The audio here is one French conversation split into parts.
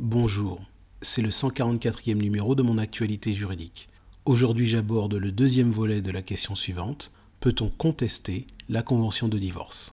Bonjour, c'est le 144e numéro de mon actualité juridique. Aujourd'hui j'aborde le deuxième volet de la question suivante. Peut-on contester la convention de divorce?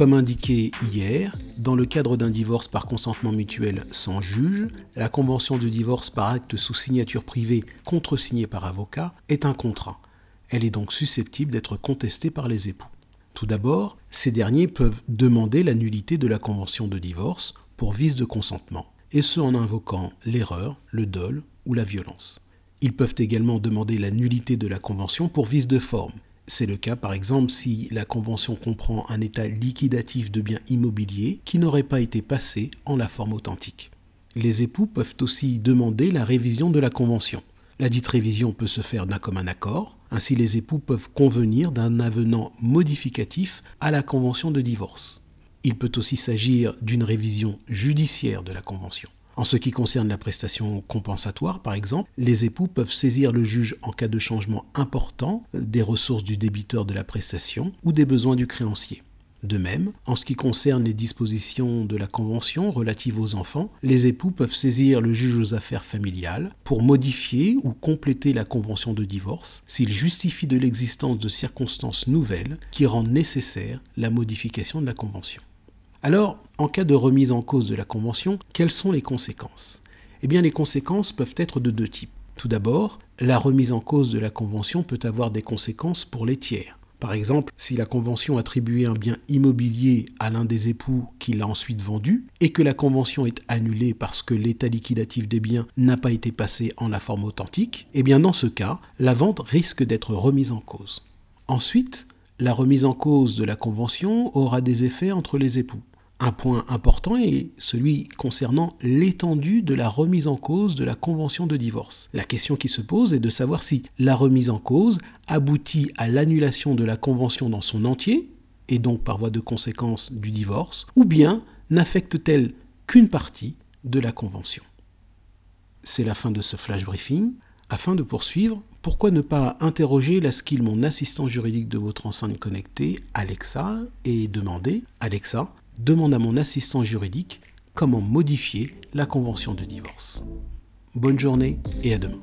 Comme indiqué hier, dans le cadre d'un divorce par consentement mutuel sans juge, la convention de divorce par acte sous signature privée contresignée par avocat est un contrat. Elle est donc susceptible d'être contestée par les époux. Tout d'abord, ces derniers peuvent demander la nullité de la convention de divorce pour vice de consentement, et ce en invoquant l'erreur, le dol ou la violence. Ils peuvent également demander la nullité de la convention pour vice de forme, c'est le cas par exemple si la convention comprend un état liquidatif de biens immobiliers qui n'aurait pas été passé en la forme authentique. Les époux peuvent aussi demander la révision de la convention. La dite révision peut se faire d'un commun accord, ainsi les époux peuvent convenir d'un avenant modificatif à la convention de divorce. Il peut aussi s'agir d'une révision judiciaire de la convention. En ce qui concerne la prestation compensatoire, par exemple, les époux peuvent saisir le juge en cas de changement important des ressources du débiteur de la prestation ou des besoins du créancier. De même, en ce qui concerne les dispositions de la Convention relatives aux enfants, les époux peuvent saisir le juge aux affaires familiales pour modifier ou compléter la Convention de divorce s'il justifie de l'existence de circonstances nouvelles qui rendent nécessaire la modification de la Convention. Alors, en cas de remise en cause de la Convention, quelles sont les conséquences? Eh bien, les conséquences peuvent être de deux types. Tout d'abord, la remise en cause de la Convention peut avoir des conséquences pour les tiers. Par exemple, si la Convention attribuait un bien immobilier à l'un des époux qui l'a ensuite vendu, et que la Convention est annulée parce que l'état liquidatif des biens n'a pas été passé en la forme authentique, eh bien dans ce cas, la vente risque d'être remise en cause. Ensuite, la remise en cause de la Convention aura des effets entre les époux. Un point important est celui concernant l'étendue de la remise en cause de la convention de divorce. La question qui se pose est de savoir si la remise en cause aboutit à l'annulation de la convention dans son entier, et donc par voie de conséquence du divorce, ou bien n'affecte-t-elle qu'une partie de la convention. C'est la fin de ce flash briefing. Afin de poursuivre, pourquoi ne pas interroger la skill mon assistant juridique de votre enceinte connectée, Alexa, et demander Alexa, demande à mon assistant juridique comment modifier la convention de divorce. Bonne journée et à demain.